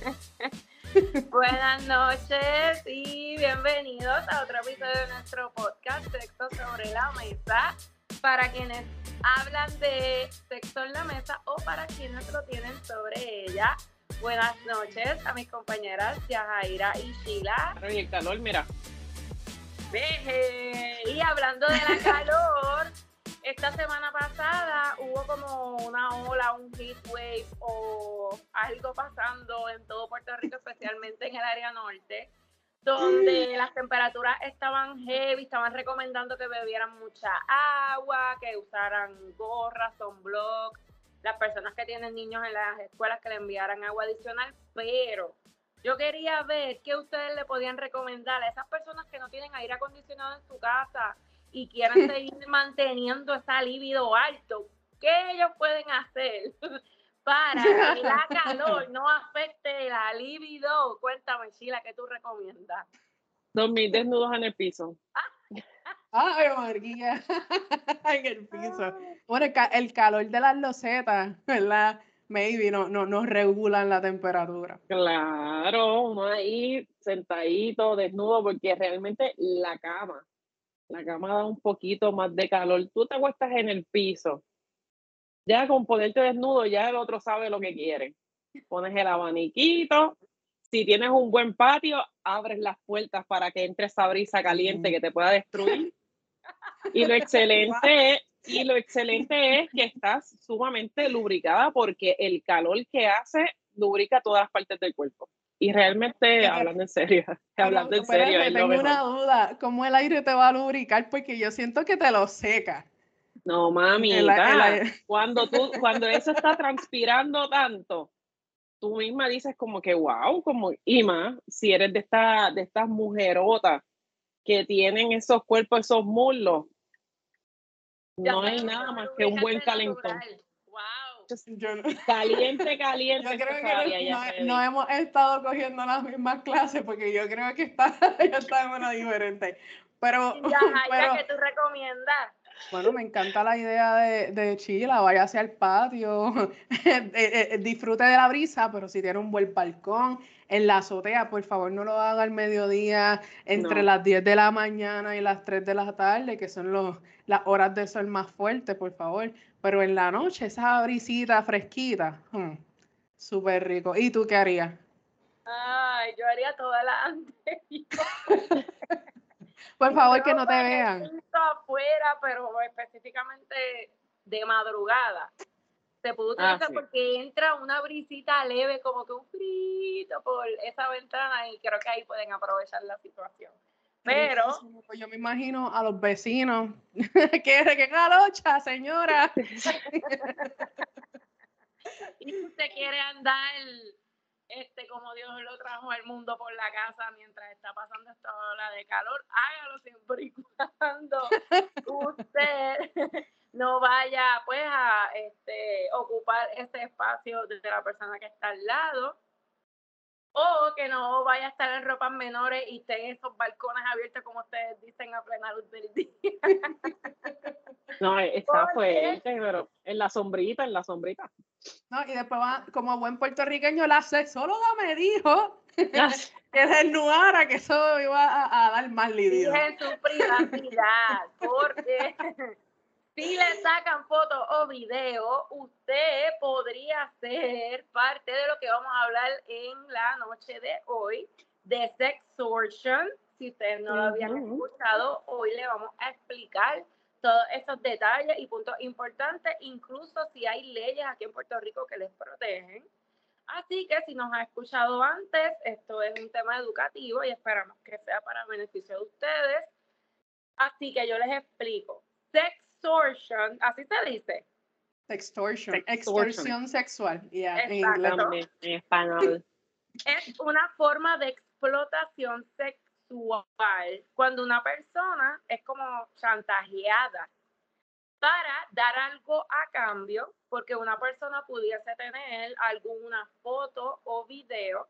Buenas noches y bienvenidos a otro episodio de nuestro podcast Sexo sobre la Mesa. Para quienes hablan de sexo en la mesa o para quienes lo tienen sobre ella. Buenas noches a mis compañeras Yajaira y Sheila. El calor, mira. Y hablando de la calor, esta semana pasada hubo como una ola, un heat wave o algo pasando en todo Puerto Rico, especialmente en el área norte, donde las temperaturas estaban heavy, estaban recomendando que bebieran mucha agua, que usaran gorras, sunblock, las personas que tienen niños en las escuelas que le enviaran agua adicional, pero yo quería ver qué ustedes le podían recomendar a esas personas que no tienen aire acondicionado en su casa y quieran seguir manteniendo ese libido alto. ¿Qué ellos pueden hacer para que la calor no afecte la libido? Cuéntame, Sheila, ¿qué tú recomiendas? Dormir desnudos en el piso. Ay, María, en el piso. Bueno, el, calor de las losetas, ¿verdad? Maybe no, no, no regulan la temperatura. Claro, uno ahí sentadito, desnudo, porque realmente la cama, la cama da un poquito más de calor. Tú te acuestas en el piso. Ya con ponerte desnudo, ya el otro sabe lo que quiere. Pones el abaniquito. Si tienes un buen patio, abres las puertas para que entre esa brisa caliente que te pueda destruir. Y lo excelente es, y lo excelente es que estás sumamente lubricada porque el calor que hace lubrica todas las partes del cuerpo. Y realmente, hablando en serio, hablando en serio. tengo una duda, ¿cómo el aire te va a lubricar? Porque yo siento que te lo seca. No, mami, cuando, tú, cuando eso está transpirando tanto, tú misma dices como que, wow, como, y más, si eres de, esta, de estas mujerotas que tienen esos cuerpos, esos muslos, no hay nada más que un buen calentón. Caliente, caliente. Yo creo que no, hemos estado cogiendo las mismas clases porque yo creo que está, en una diferente. Pero, ya, pero ¿qué tú recomiendas? Bueno, me encanta la idea de, de Chila, vaya hacia el patio, eh, eh, disfrute de la brisa, pero si tiene un buen balcón, en la azotea, por favor no lo haga al mediodía, entre las 10 de la mañana y las 3 de la tarde, que son los, las horas de sol más fuertes, por favor. Pero en la noche, esa brisita fresquita, hmm, súper rico. ¿Y tú qué harías? Ay, yo haría toda la anterior. por favor, que no te vean. afuera, pero específicamente de madrugada se puede ah, utilizar porque entra una brisita leve, como que un frito por esa ventana y creo que ahí pueden aprovechar la situación. Pero. Pues yo me imagino a los vecinos. que que calocha, señora. y si usted quiere andar este como Dios lo trajo al mundo por la casa mientras está pasando esta ola de calor, hágalo siempre y cuando usted no vaya pues a este, ocupar ese espacio de la persona que está al lado o que no vaya a estar en ropas menores y esté en esos balcones abiertos como ustedes dicen a plena luz del día. No, está fuerte, pero en la sombrita, en la sombrita. No, y después va, como buen puertorriqueño, la sexóloga me dijo que desnudara, que eso iba a, dar más libido. en su privacidad, porque si le sacan fotos o video, usted podría ser parte de lo que vamos a hablar en la noche de hoy de sextortion. Si ustedes no lo habían escuchado, hoy le vamos a explicar todos esos detalles y puntos importantes, incluso si hay leyes aquí en Puerto Rico que les protegen. Así que si nos ha escuchado antes, esto es un tema educativo y esperamos que sea para beneficio de ustedes. Así que yo les explico. Sex extortion, así se dice. Extortion, extorsión sexual, en, español. Es una forma de explotación sexual cuando una persona es como chantajeada para dar algo a cambio, porque una persona pudiese tener alguna foto o video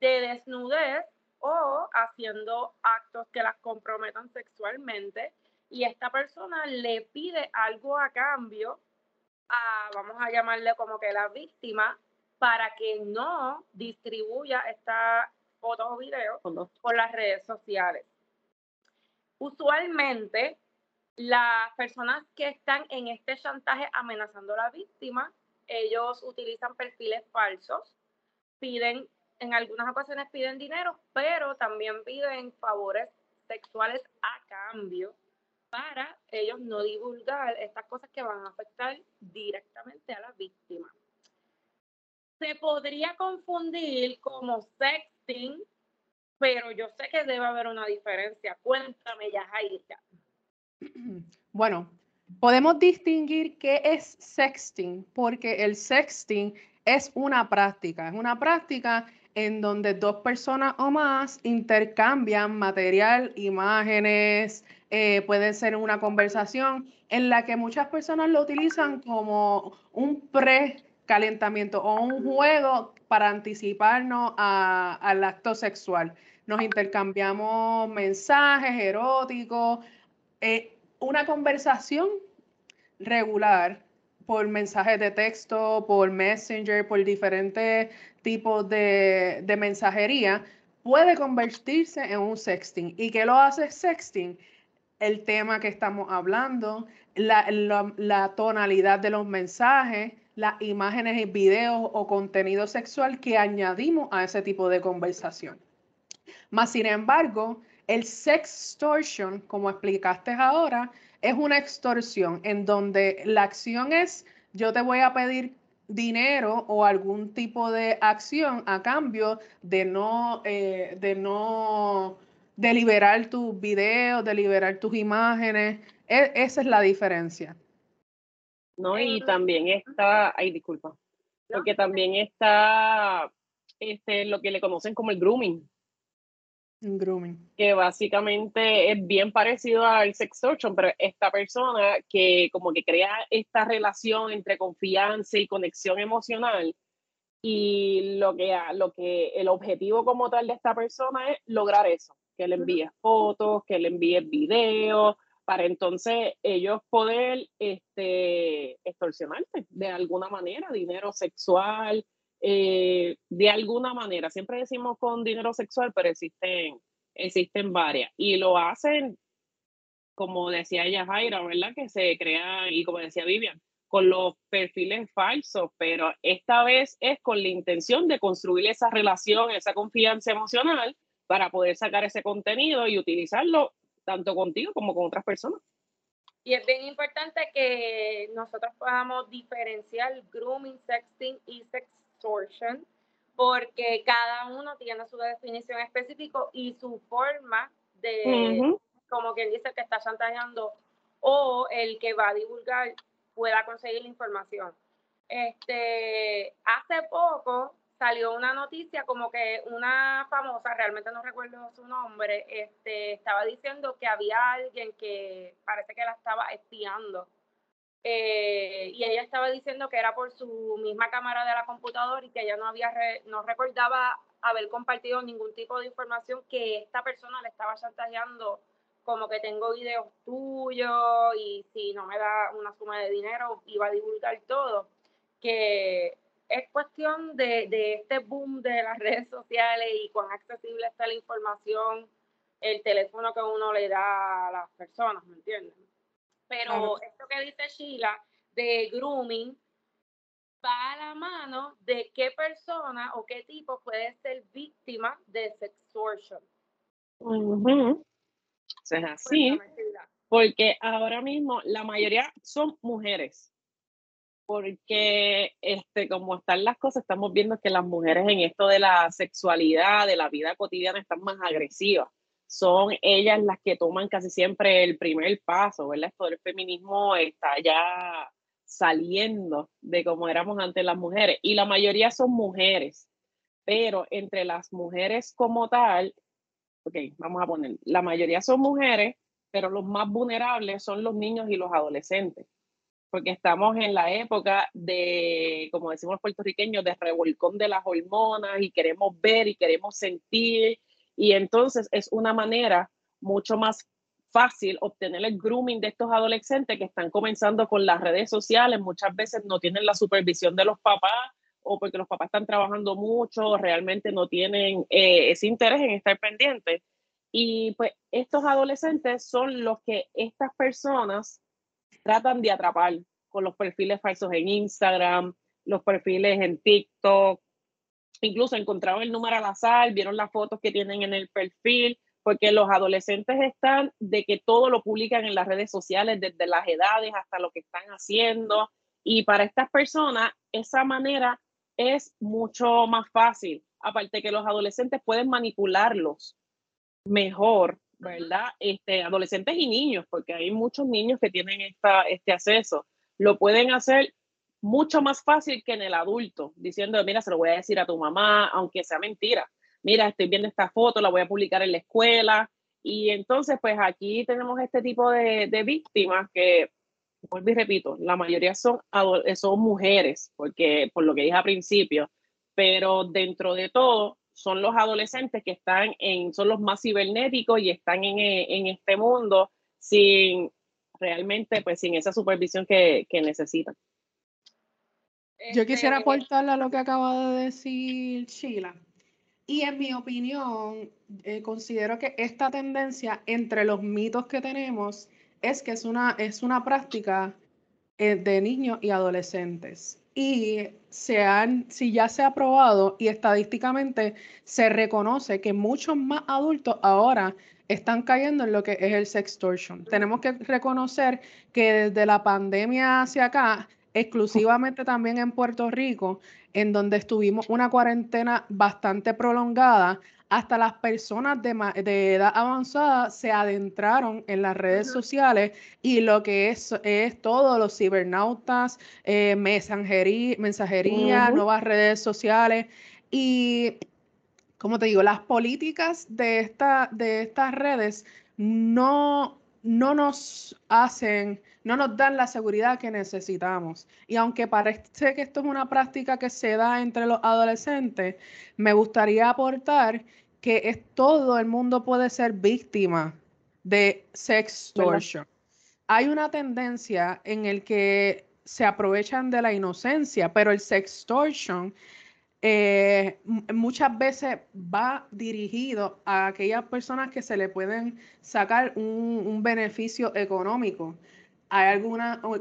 de desnudez o haciendo actos que las comprometan sexualmente y esta persona le pide algo a cambio a, vamos a llamarle como que la víctima, para que no distribuya esta foto o video por las redes sociales. Usualmente, las personas que están en este chantaje amenazando a la víctima, ellos utilizan perfiles falsos, piden, en algunas ocasiones piden dinero, pero también piden favores sexuales a cambio para ellos no divulgar estas cosas que van a afectar directamente a la víctima. Se podría confundir como sexting, pero yo sé que debe haber una diferencia. Cuéntame ya, Jaira. Bueno, podemos distinguir qué es sexting, porque el sexting es una práctica, es una práctica en donde dos personas o más intercambian material, imágenes, eh, puede ser una conversación en la que muchas personas lo utilizan como un precalentamiento o un juego para anticiparnos al acto sexual. Nos intercambiamos mensajes eróticos, eh, una conversación regular por mensajes de texto, por Messenger, por diferentes tipos de, de mensajería, puede convertirse en un sexting. ¿Y qué lo hace sexting? El tema que estamos hablando, la, tonalidad de los mensajes, las imágenes y videos o contenido sexual que añadimos a ese tipo de conversación. Más sin embargo, el sextortion, como explicaste ahora, es una extorsión en donde la acción es yo te voy a pedir dinero o algún tipo de acción a cambio de no, eh, de no de liberar tus videos, de liberar tus imágenes. E, esa es la diferencia. No, y también está, ay, disculpa, porque también está este, lo que le conocen como el grooming. Grooming. Que básicamente es bien parecido al sextortion, pero esta persona que como que crea esta relación entre confianza y conexión emocional y lo que, lo que el objetivo como tal de esta persona es lograr eso que le envíes fotos, que le envíes videos, para entonces ellos poder este, extorsionarte de alguna manera, dinero sexual, eh, de alguna manera. Siempre decimos con dinero sexual, pero existen, existen varias. Y lo hacen, como decía ella Jaira, ¿verdad? Que se crea, y como decía Vivian, con los perfiles falsos, pero esta vez es con la intención de construir esa relación, esa confianza emocional para poder sacar ese contenido y utilizarlo tanto contigo como con otras personas. Y es bien importante que nosotros podamos diferenciar grooming, sexting y sextortion, porque cada uno tiene su definición específica y su forma de, como quien dice que está chantajeando o el que va a divulgar pueda conseguir la información. Este, hace poco salió una noticia como que una famosa, realmente no recuerdo su nombre, este, estaba diciendo que había alguien que parece que la estaba espiando. Eh, y ella estaba diciendo que era por su misma cámara de la computadora y que ella no había no recordaba haber compartido ningún tipo de información que esta persona le estaba chantajeando como que tengo videos tuyos y si no me da una suma de dinero iba a divulgar todo que es cuestión de, este boom de las redes sociales y cuán accesible está la información, el teléfono que uno le da a las personas, ¿me entiendes? Pero esto que dice Sheila de grooming va a la mano de qué persona o qué tipo puede ser víctima de sextortion. es así, porque ahora mismo la mayoría son mujeres porque este, como están las cosas, estamos viendo que las mujeres en esto de la sexualidad, de la vida cotidiana, están más agresivas. Son ellas las que toman casi siempre el primer paso, ¿verdad? Esto del feminismo está ya saliendo de como éramos antes las mujeres. Y la mayoría son mujeres, pero entre las mujeres como tal, ok, vamos a poner, la mayoría son mujeres, pero los más vulnerables son los niños y los adolescentes porque estamos en la época de, como decimos los puertorriqueños, de revolcón de las hormonas y queremos ver y queremos sentir. Y entonces es una manera mucho más fácil obtener el grooming de estos adolescentes que están comenzando con las redes sociales, muchas veces no tienen la supervisión de los papás o porque los papás están trabajando mucho, realmente no tienen eh, ese interés en estar pendientes. Y pues estos adolescentes son los que estas personas tratan de atrapar con los perfiles falsos en Instagram, los perfiles en TikTok, incluso encontraron el número al azar, vieron las fotos que tienen en el perfil, porque los adolescentes están de que todo lo publican en las redes sociales, desde las edades hasta lo que están haciendo. Y para estas personas, esa manera es mucho más fácil. Aparte que los adolescentes pueden manipularlos mejor, ¿verdad? Este, adolescentes y niños, porque hay muchos niños que tienen esta, este acceso. Lo pueden hacer mucho más fácil que en el adulto, diciendo, mira, se lo voy a decir a tu mamá, aunque sea mentira. Mira, estoy viendo esta foto, la voy a publicar en la escuela. Y entonces, pues aquí tenemos este tipo de, de víctimas que vuelvo y repito, la mayoría son, son mujeres, porque por lo que dije al principio, pero dentro de todo son los adolescentes que están en, son los más cibernéticos y están en, en este mundo sin realmente, pues sin esa supervisión que, que necesitan. Yo quisiera este, aportarle a lo que acaba de decir Sheila. Y en mi opinión, eh, considero que esta tendencia entre los mitos que tenemos es que es una, es una práctica eh, de niños y adolescentes. Y se han, si ya se ha probado y estadísticamente se reconoce que muchos más adultos ahora están cayendo en lo que es el sextortion. Tenemos que reconocer que desde la pandemia hacia acá, exclusivamente también en Puerto Rico, en donde estuvimos una cuarentena bastante prolongada, hasta las personas de, edad avanzada se adentraron en las redes sociales y lo que es, es todo, los cibernautas, eh, mensajería, nuevas redes sociales y, como te digo, las políticas de, esta, de estas redes no, no nos hacen, no nos dan la seguridad que necesitamos. Y aunque parece que esto es una práctica que se da entre los adolescentes, me gustaría aportar que es todo el mundo puede ser víctima de sextortion. Hay una tendencia en el que se aprovechan de la inocencia, pero el sextortion eh, muchas veces va dirigido a aquellas personas que se le pueden sacar un, un beneficio económico. Hay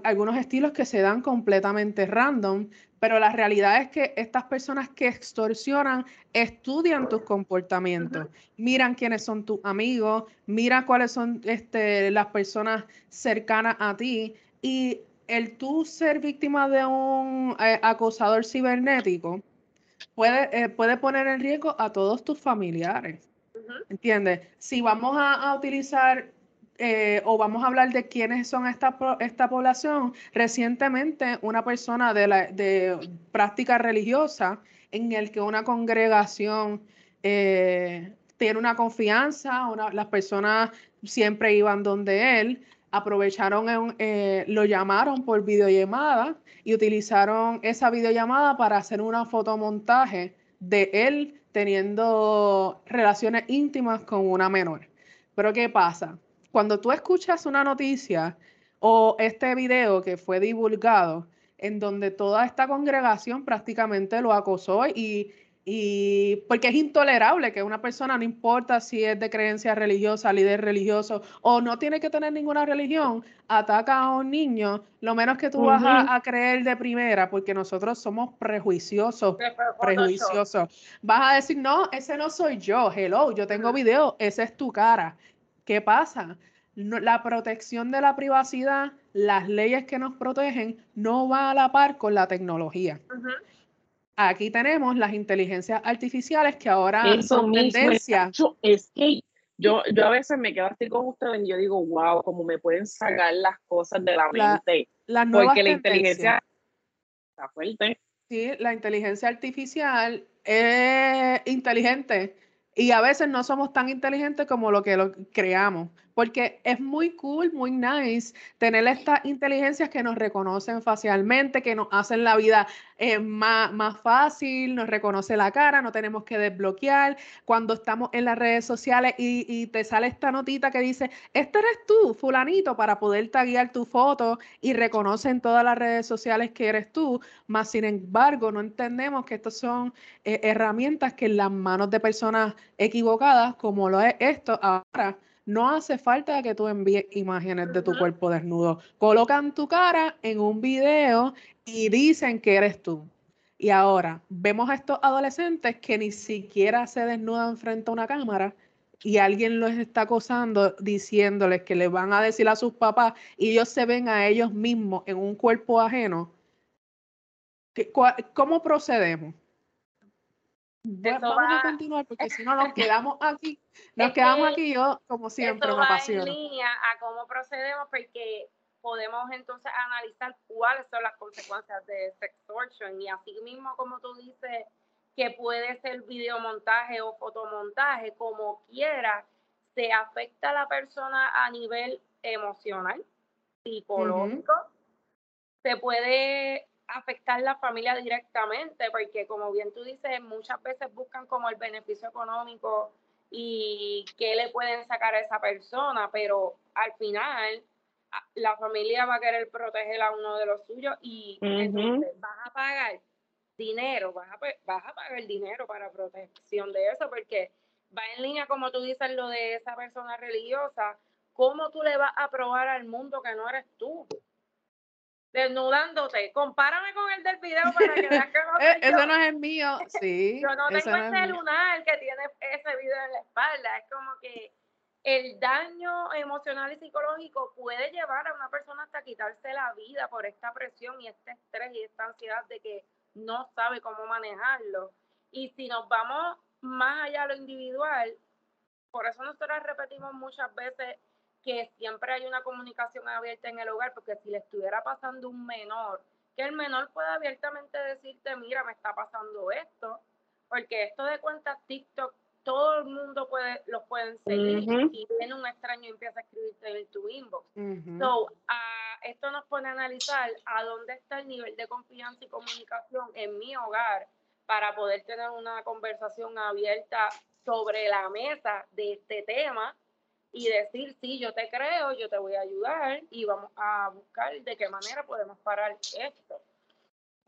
algunos estilos que se dan completamente random, pero la realidad es que estas personas que extorsionan estudian tus comportamientos, miran quiénes son tus amigos, mira cuáles son este, las personas cercanas a ti y el tú ser víctima de un eh, acosador cibernético puede, eh, puede poner en riesgo a todos tus familiares. ¿Entiendes? Si vamos a utilizar eh, o vamos a hablar de quiénes son esta, esta población. Recientemente, una persona de, la, de práctica religiosa en el que una congregación eh, tiene una confianza, las personas siempre iban donde él, aprovecharon, eh, lo llamaron por videollamada y utilizaron esa videollamada para hacer una fotomontaje de él teniendo relaciones íntimas con una menor. Pero ¿qué pasa? cuando tú escuchas una noticia o este video que fue divulgado, en donde toda esta congregación prácticamente lo acosó y, y porque es intolerable que una persona, no importa si es de creencia religiosa, líder religioso o no tiene que tener ninguna religión, ataca a un niño, lo menos que tú vas a, creer de primera, porque nosotros somos prejuiciosos, prejuiciosos. Vas a decir, no, ese no soy yo, hello, yo tengo video, esa es tu cara. ¿Qué pasa? la protección de la privacidad, las leyes que nos protegen, no va a la par con la tecnología. Aquí tenemos las inteligencias artificiales que ahora son tendencia. Es que yo, yo a veces me quedo así con ustedes y yo digo, wow, cómo me pueden sacar las cosas de la mente. porque la inteligencia está fuerte. Sí, la inteligencia artificial es inteligente y a veces no somos tan inteligentes como lo que lo creamos, porque es muy cool, muy nice tener estas inteligencias que nos reconocen facialmente, que nos hacen la vida eh, más, más fácil, nos reconoce la cara, no tenemos que desbloquear. Cuando estamos en las redes sociales y, te sale esta notita que dice, este eres tú, fulanito, para poder taguear tu foto y reconocen todas las redes sociales que eres tú, más sin embargo no entendemos que estas son eh, herramientas que en las manos de personas equivocadas, como lo es esto ahora, no hace falta que tú envíes imágenes de tu cuerpo desnudo. Colocan tu cara en un video y dicen que eres tú. Y ahora vemos a estos adolescentes que ni siquiera se desnudan frente a una cámara y alguien los está acosando diciéndoles que le van a decir a sus papás y ellos se ven a ellos mismos en un cuerpo ajeno. ¿Cómo procedemos? Vamos a continuar porque si no nos quedamos aquí, nos quedamos aquí yo como siempre me apasiona. en línea a cómo procedemos porque podemos entonces analizar cuáles son las consecuencias de sextortion y así mismo como tú dices que puede ser videomontaje o fotomontaje como quiera se afecta a la persona a nivel emocional, psicológico, se puede afectar la familia directamente, porque como bien tú dices, muchas veces buscan como el beneficio económico y qué le pueden sacar a esa persona, pero al final la familia va a querer proteger a uno de los suyos y entonces vas a pagar dinero, vas a, vas a pagar dinero para protección de eso, porque va en línea, como tú dices, lo de esa persona religiosa, ¿cómo tú le vas a probar al mundo que no eres tú? Desnudándote. Compárame con el del video para que veas que no eh, Eso no es el mío, sí. yo no tengo el celular que tiene ese video en la espalda. Es como que el daño emocional y psicológico puede llevar a una persona hasta quitarse la vida por esta presión y este estrés y esta ansiedad de que no sabe cómo manejarlo. Y si nos vamos más allá de lo individual, por eso nosotros repetimos muchas veces que siempre hay una comunicación abierta en el hogar, porque si le estuviera pasando un menor, que el menor pueda abiertamente decirte, mira, me está pasando esto, porque esto de cuentas TikTok, todo el mundo puede, los pueden seguir y viene un extraño y empieza a escribirte en tu inbox. So, esto nos pone a analizar a dónde está el nivel de confianza y comunicación en mi hogar para poder tener una conversación abierta sobre la mesa de este tema y decir, sí, yo te creo, yo te voy a ayudar y vamos a buscar de qué manera podemos parar esto.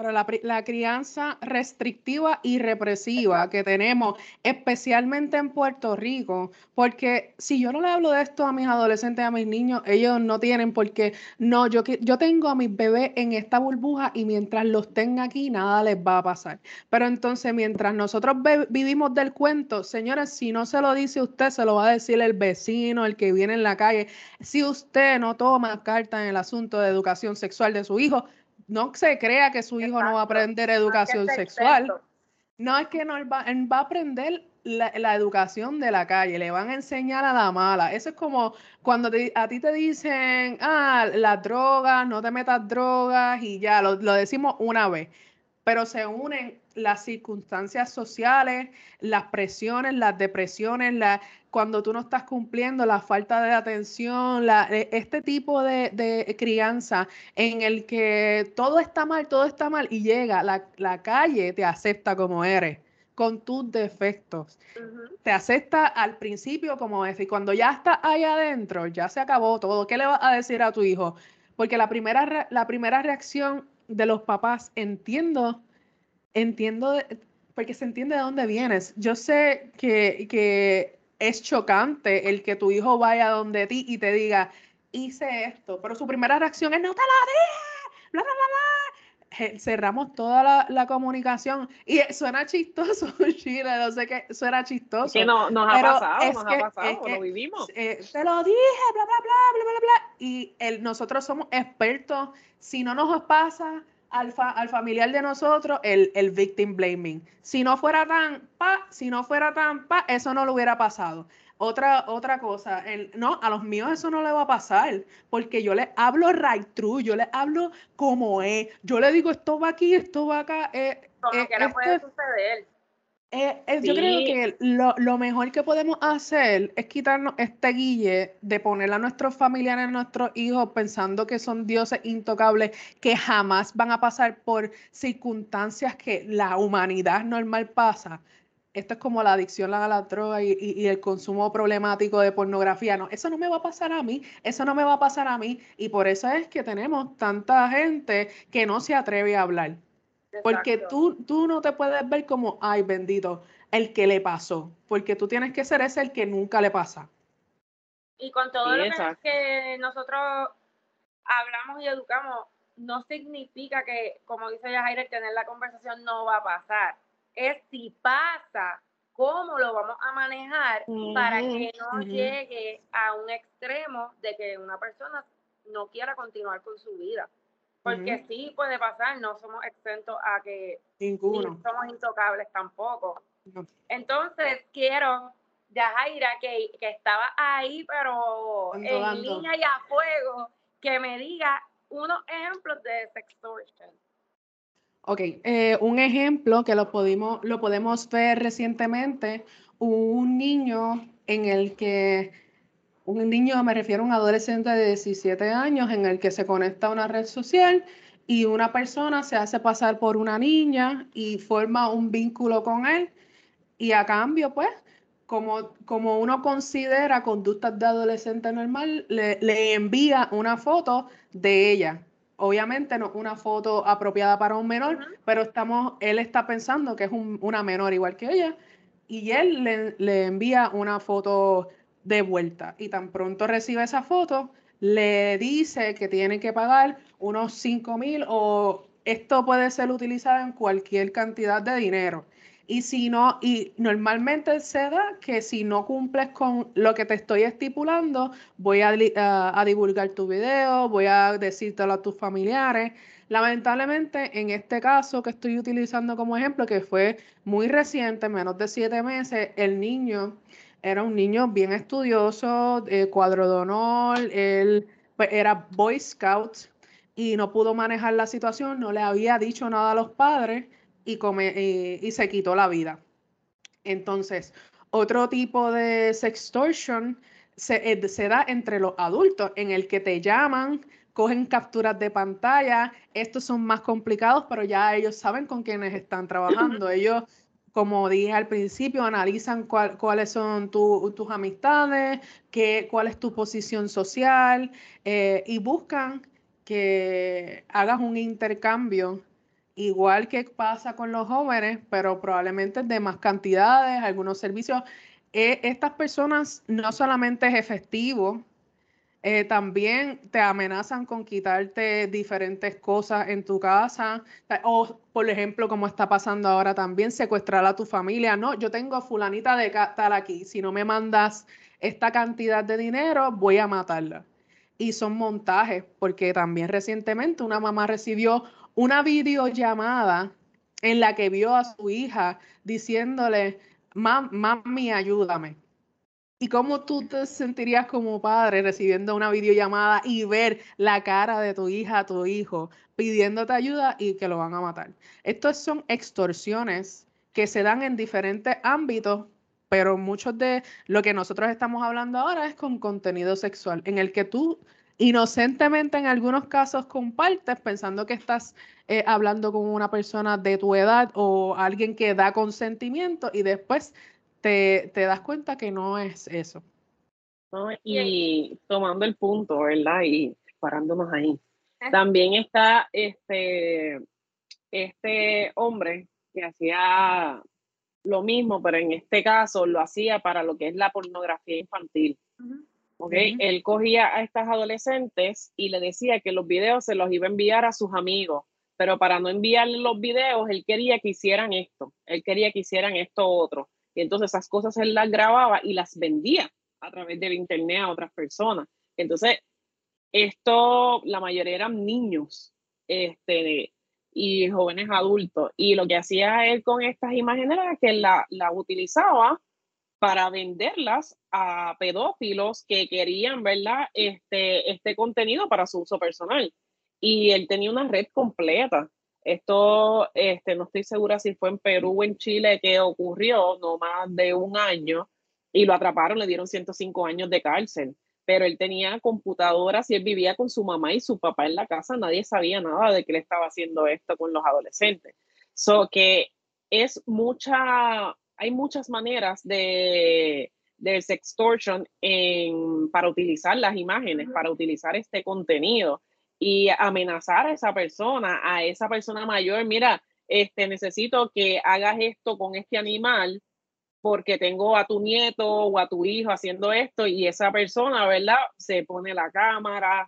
Pero la, la, crianza restrictiva y represiva que tenemos, especialmente en Puerto Rico, porque si yo no le hablo de esto a mis adolescentes, a mis niños, ellos no tienen porque no, yo, yo tengo a mis bebés en esta burbuja y mientras los tenga aquí, nada les va a pasar. Pero entonces, mientras nosotros vivimos del cuento, señores, si no se lo dice usted, se lo va a decir el vecino, el que viene en la calle. Si usted no toma carta en el asunto de educación sexual de su hijo, no se crea que su hijo no va a aprender educación sexual. No es que no, él va, va a aprender la, educación de la calle, le van a enseñar a la mala. Eso es como cuando a ti te dicen, ah, las drogas, no te metas drogas y ya, lo, lo decimos una vez pero se unen las circunstancias sociales, las presiones, las depresiones, la, cuando tú no estás cumpliendo, la falta de atención, la, e, este tipo de, crianza en el que todo está mal, todo está mal y llega, la, la calle te acepta como eres con tus defectos. Te acepta al principio como es y cuando ya estás ahí adentro, ya se acabó todo. ¿Qué le vas a decir a tu hijo? Porque la primera, la primera reacción de los papás, entiendo, entiendo, porque se entiende de dónde vienes. Yo sé que, que es chocante el que tu hijo vaya donde ti y te diga, hice esto, pero su primera reacción es, no te la dije, bla, bla, bla. Cerramos toda la, comunicación y suena chistoso, Chile, no sé qué, suena chistoso. que no, nos ha pasado, nos ha pasado, lo vivimos. Eh, te lo dije, bla, bla, bla, bla, bla, bla. Y el, nosotros somos expertos, si no nos pasa, al, al, familiar de nosotros el, el, victim blaming. Si no fuera tan pa, si no fuera tan pa, eso no le hubiera pasado. Otra, otra cosa, el, no, a los míos eso no le va a pasar, porque yo les hablo right true, yo les hablo como es, yo le digo esto va aquí, esto va acá. Eh, como eh, que no puede suceder. Eh, eh, yo creo que lo, lo, mejor que podemos hacer es quitarnos este guille de poner a nuestros familiares, a nuestros hijos, pensando que son dioses intocables, que jamás van a pasar por circunstancias que la humanidad normal pasa. Esto es como la adicción a la droga y, y, el consumo problemático de pornografía. No, eso no me va a pasar a mí, eso no me va a pasar a mí. Y por eso es que tenemos tanta gente que no se atreve a hablar. Porque tú, tú no te puedes ver como, ay, bendito, el que le pasó. Porque tú tienes que ser ese el que nunca le pasa. Y con todo lo que, nosotros hablamos y educamos, no significa que, como dice Yajaira, tener la conversación no va a pasar. Es si pasa, cómo lo vamos a manejar para que no llegue a un extremo de que una persona no quiera continuar con su vida. Porque sí puede pasar, no somos exentos a que Ninguno. somos intocables tampoco. Entonces, quiero, Yajaira, que, que estaba ahí, pero en línea y a fuego, que me diga unos ejemplos de sextortion. Ok, eh, un ejemplo que lo, pudimos, lo podemos ver recientemente, un niño en el que un niño, me refiero a un adolescente de 17 años en el que se conecta a una red social y una persona se hace pasar por una niña y forma un vínculo con él y a cambio, pues, como, como uno considera conductas de adolescente normal, le, envía una foto de ella. Obviamente no una foto apropiada para un menor, pero estamos, él está pensando que es una menor igual que ella y él le, le envía una foto de vuelta. Y tan pronto recibe esa foto, le dice que tiene que pagar unos 5 mil o esto puede ser utilizado en cualquier cantidad de dinero. Y si no, y normalmente se da que si no cumples con lo que te estoy estipulando, voy a, a, divulgar tu video, voy a decírtelo a tus familiares. Lamentablemente, en este caso que estoy utilizando como ejemplo, que fue muy reciente, menos de siete meses, el niño era un niño bien estudioso, eh, cuadro de honor, él pues, era Boy Scout y no pudo manejar la situación, no le había dicho nada a los padres y, y, se quitó la vida. Entonces, otro tipo de sextortion se, eh, se, da entre los adultos, en el que te llaman, cogen capturas de pantalla. Estos son más complicados, pero ya ellos saben con quiénes están trabajando. Ellos como dije al principio, analizan cuáles son tus amistades, qué, cuál es tu posición social eh, y buscan que hagas un intercambio, igual que pasa con los jóvenes, pero probablemente de más cantidades, algunos servicios. Eh, estas personas no solamente es efectivo, eh, también te amenazan con quitarte diferentes cosas en tu casa o, por ejemplo, como está pasando ahora también, secuestrar a tu familia. No, yo tengo a fulanita de tal aquí. Si no me mandas esta cantidad de dinero, voy a matarla. Y son montajes, porque también recientemente una mamá recibió una videollamada en la que vio a su hija diciéndole, mami, ayúdame ¿Y cómo tú te sentirías como padre recibiendo una videollamada y ver la cara de tu hija, tu hijo, pidiéndote ayuda y que lo van a matar? Estos son extorsiones que se dan en diferentes ámbitos, pero muchos de lo que nosotros estamos hablando ahora es con contenido sexual, en el que tú inocentemente en algunos casos compartes pensando que estás eh, hablando con una persona de tu edad o alguien que da consentimiento y después te, das cuenta que no es eso. y tomando el punto, ¿verdad? Y parándonos ahí. También está este, este hombre que hacía lo mismo, pero en este caso lo hacía para lo que es la pornografía infantil. Él cogía a estas adolescentes y le decía que los videos se los iba a enviar a sus amigos, pero para no enviarle los videos, él quería que hicieran esto, él quería que hicieran esto otro. Y entonces esas cosas él las grababa y las vendía a través del internet a otras personas. Entonces, esto, la mayoría eran niños este, y jóvenes adultos. Y lo que hacía él con estas imágenes era que las la utilizaba para venderlas a pedófilos que querían, ¿verdad? Este, este contenido para su uso personal. Y él tenía una red completa Esto, este, no estoy segura si fue en Perú o en Chile que ocurrió, no más de un año, y lo atraparon, le dieron 105 años de cárcel. Pero él tenía computadoras y él vivía con su mamá y su papá en la casa, nadie sabía nada de que él estaba haciendo esto con los adolescentes. So que es mucha, hay muchas maneras de, de sextortion en, para utilizar las imágenes, para utilizar este contenido y amenazar a esa persona, a esa persona mayor, mira, este, necesito que hagas esto con este animal porque tengo a tu nieto o a tu hijo haciendo esto y esa persona, ¿verdad? Se pone la cámara,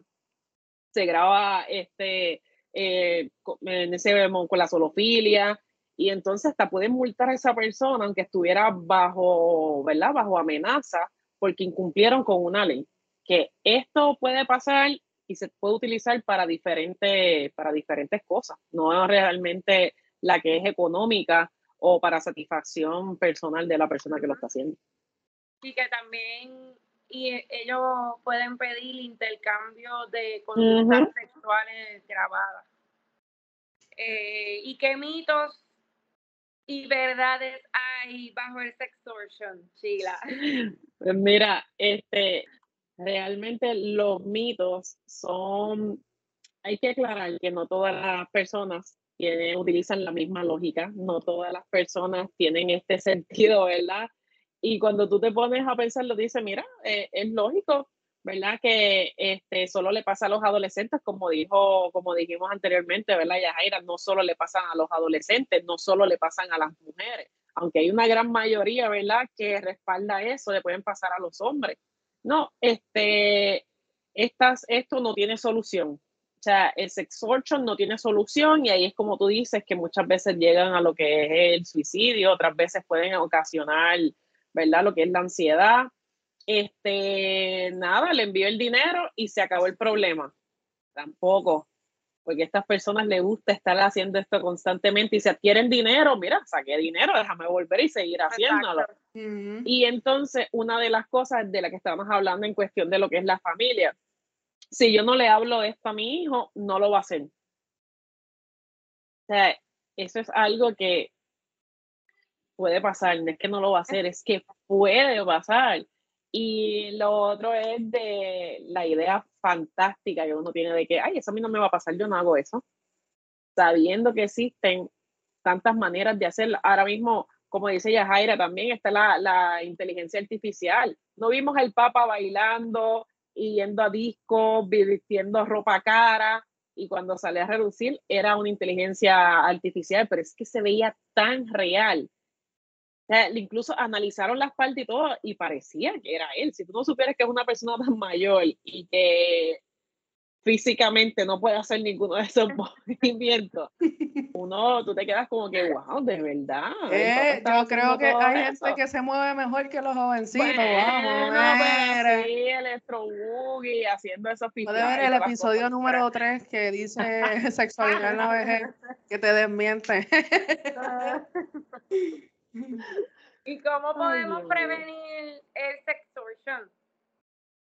se graba este, eh, ese, con la solofilia y entonces hasta pueden multar a esa persona aunque estuviera bajo, ¿verdad? Bajo amenaza porque incumplieron con una ley. Que esto puede pasar y se puede utilizar para diferentes, para diferentes cosas, no realmente la que es económica o para satisfacción personal de la persona que lo está haciendo. Y que también y e, ellos pueden pedir intercambio de conductas sexuales grabadas. Eh, ¿Y qué mitos y verdades hay bajo el sextortion, Sheila? Pues mira, este, realmente los mitos son, hay que aclarar que no todas las personas tienen, utilizan la misma lógica, no todas las personas tienen este sentido, ¿verdad? Y cuando tú te pones a pensarlo, dices, mira, eh, es lógico, ¿verdad? Que este, solo le pasa a los adolescentes, como dijo, como dijimos anteriormente, ¿verdad? Yajaira, no solo le pasan a los adolescentes, no solo le pasan a las mujeres, aunque hay una gran mayoría, ¿verdad? Que respalda eso, le pueden pasar a los hombres. No, este, estas, esto no tiene solución. O sea, el sextortion no tiene solución y ahí es como tú dices que muchas veces llegan a lo que es el suicidio, otras veces pueden ocasionar, ¿verdad? Lo que es la ansiedad. Este, nada, le envío el dinero y se acabó el problema. Tampoco porque a estas personas les gusta estar haciendo esto constantemente y si adquieren dinero, mira, saqué dinero, déjame volver y seguir haciéndolo. Y entonces, una de las cosas de las que estamos hablando en cuestión de lo que es la familia, si yo no le hablo de esto a mi hijo, no lo va a hacer. O sea, eso es algo que puede pasar, no es que no lo va a hacer, es que puede pasar. Y lo otro es de la idea fantástica que uno tiene de que, ay, eso a mí no me va a pasar, yo no hago eso. Sabiendo que existen tantas maneras de hacerlo. Ahora mismo, como dice Yajaira, también está la, la inteligencia artificial. No vimos al Papa bailando yendo a discos, vistiendo ropa cara, y cuando sale a reducir era una inteligencia artificial, pero es que se veía tan real incluso analizaron las partes y todo y parecía que era él. Si tú no supieras que es una persona tan mayor y que físicamente no puede hacer ninguno de esos movimientos, uno, tú te quedas como que, wow, de verdad. Eh, yo creo que hay gente que se mueve mejor que los jovencitos. vamos, pues, sí, electro boogie, haciendo esos Puede ver el episodio número 3 que dice sexualidad en la vejez, que te desmiente. ¿Y cómo podemos prevenir el sextortion?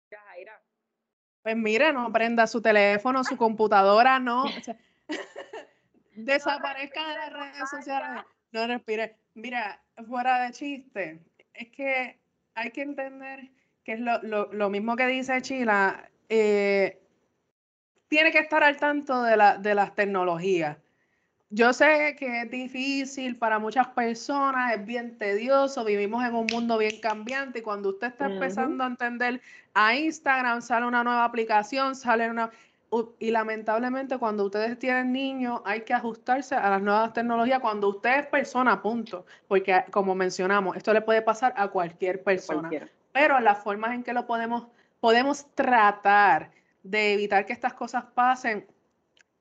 Jaira. Pues mire, no prenda su teléfono, su computadora, no. desaparezca de las redes sociales. No respire. Mira, fuera de chiste, es que hay que entender que es lo, mismo que dice Chila. Eh, tiene que estar al tanto de, la, de las tecnologías yo sé que es difícil para muchas personas, es bien tedioso, vivimos en un mundo bien cambiante y cuando usted está empezando a entender a Instagram, sale una nueva aplicación, sale una... Y lamentablemente cuando ustedes tienen niños hay que ajustarse a las nuevas tecnologías cuando usted es persona, punto. Porque como mencionamos, esto le puede pasar a cualquier persona. Pero las formas en que lo podemos, podemos tratar de evitar que estas cosas pasen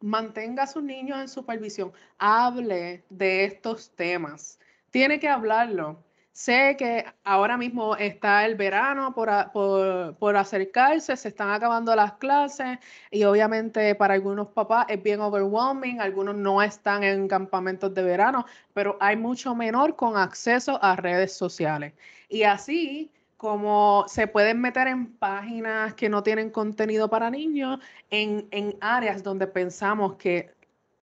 mantenga a sus niños en supervisión, hable de estos temas. Tiene que hablarlo. Sé que ahora mismo está el verano por, por, acercarse, se están acabando las clases y obviamente para algunos papás es bien overwhelming, algunos no están en campamentos de verano, pero hay mucho menor con acceso a redes sociales. Y así como se pueden meter en páginas que no tienen contenido para niños, en, áreas donde pensamos que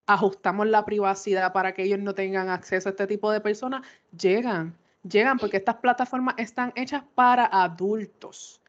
ajustamos la privacidad para que ellos no tengan acceso a este tipo de personas, llegan, llegan porque estas plataformas están hechas para adultos.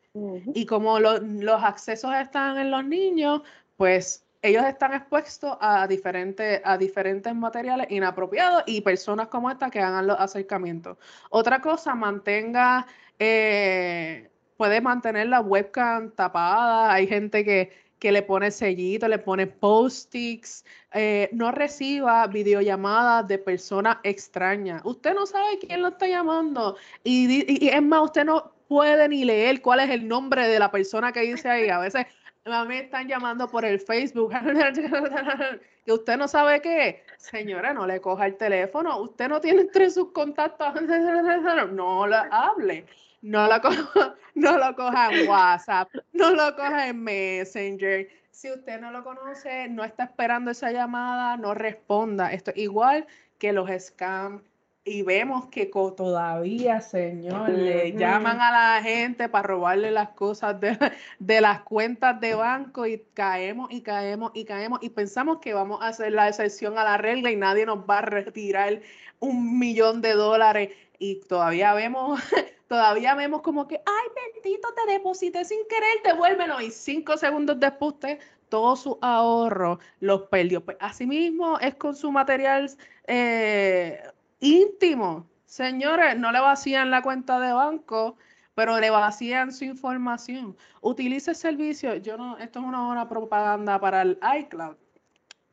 Y como los accesos están en los niños, pues ellos están expuestos a diferentes, a diferentes materiales inapropiados y personas como esta que hagan los acercamientos. Otra cosa, mantenga, eh, puede mantener la webcam tapada. Hay gente que, que le pone sellito, le pone post-its. Eh, no reciba videollamadas de personas extrañas. Usted no sabe quién lo está llamando. Y, y es más, usted no puede ni leer cuál es el nombre de la persona que dice ahí. A veces a están llamando por el Facebook, que usted no sabe qué. Señora, no le coja el teléfono. Usted no tiene entre sus contactos. No lo hable. No lo coja, no lo coja en WhatsApp. No lo coja en Messenger. Si usted no lo conoce, no está esperando esa llamada, no responda. Esto igual que los scams y vemos que todavía, señor, le llaman a la gente para robarle las cosas de, de, las cuentas de banco y caemos y caemos y caemos y pensamos que vamos a hacer la excepción a la regla y nadie nos va a retirar un millón de dólares. Y todavía vemos, todavía vemos como que, ay, bendito, te deposité sin querer, devuélvelo y cinco segundos después usted todo su ahorro los perdió. Pues asimismo es con su material eh, íntimo. Señores, no le vacían la cuenta de banco, pero le vacían su información. Utilice el servicio. Yo no, esto es una buena propaganda para el iCloud,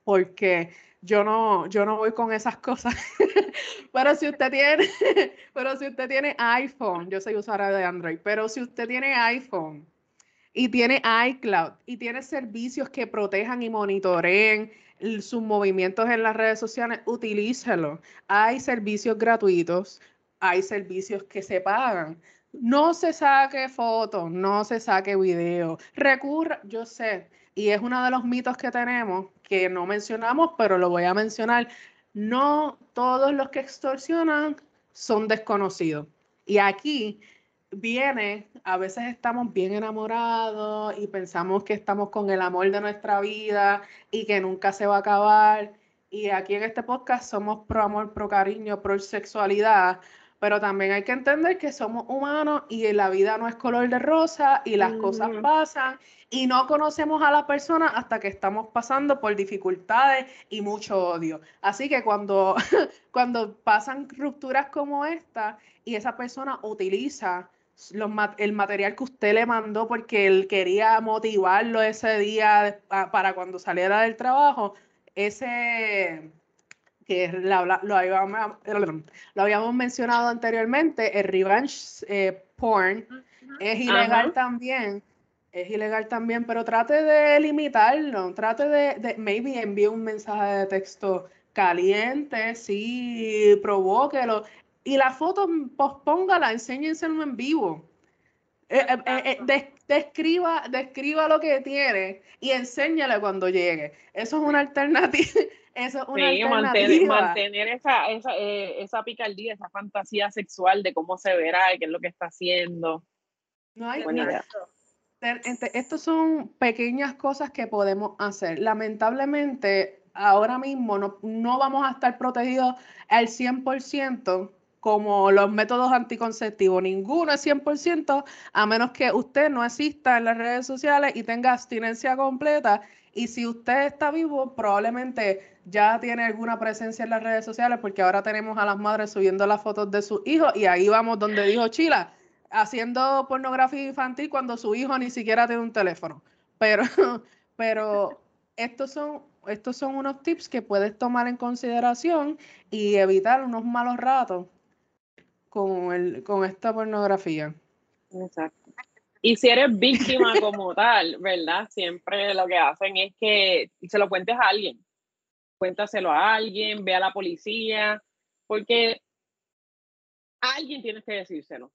porque yo no, yo no voy con esas cosas. pero si usted tiene, pero si usted tiene iPhone, yo soy usuaria de Android, pero si usted tiene iPhone y tiene iCloud y tiene servicios que protejan y monitoreen sus movimientos en las redes sociales, utilícelo. Hay servicios gratuitos, hay servicios que se pagan. No se saque fotos, no se saque video. Recurra, yo sé, y es uno de los mitos que tenemos que no mencionamos, pero lo voy a mencionar. No todos los que extorsionan son desconocidos. Y aquí viene, a veces estamos bien enamorados y pensamos que estamos con el amor de nuestra vida y que nunca se va a acabar. Y aquí en este podcast somos pro amor, pro cariño, pro sexualidad, pero también hay que entender que somos humanos y la vida no es color de rosa y las cosas pasan y no conocemos a la persona hasta que estamos pasando por dificultades y mucho odio. Así que cuando, cuando pasan rupturas como esta y esa persona utiliza el material que usted le mandó porque él quería motivarlo ese día para cuando saliera del trabajo, ese que lo, habíamos, lo habíamos mencionado anteriormente, el revenge eh, porn, es ilegal también. Es ilegal también, pero trate de limitarlo, trate de, de maybe envíe un mensaje de texto caliente, sí, provóquelo. Y la foto, pospóngala, enséñenselo en vivo. Eh, eh, eh, describa, describa lo que tiene y enséñale cuando llegue. Eso es una alternativa. Eso es una sí, alternativa. Mantener, esa, esa, esa, picardía, esa fantasía sexual de cómo se verá y qué es lo que está haciendo. No hay Estas son pequeñas cosas que podemos hacer. Lamentablemente, ahora mismo no, no vamos a estar protegidos al 100% como los métodos anticonceptivos. Ninguno es 100%, a menos que usted no exista en las redes sociales y tenga abstinencia completa. Y si usted está vivo, probablemente ya tiene alguna presencia en las redes sociales, porque ahora tenemos a las madres subiendo las fotos de sus hijos y ahí vamos donde dijo Chila, haciendo pornografía infantil cuando su hijo ni siquiera tiene un teléfono. Pero, pero estos son estos son unos tips que puedes tomar en consideración y evitar unos malos ratos con, el, con esta pornografía. Exacto. Y si eres víctima como tal, ¿verdad? Siempre lo que hacen es que se lo cuentes a alguien. Cuéntaselo a alguien, ve a la policía, porque alguien tienes que decírselo.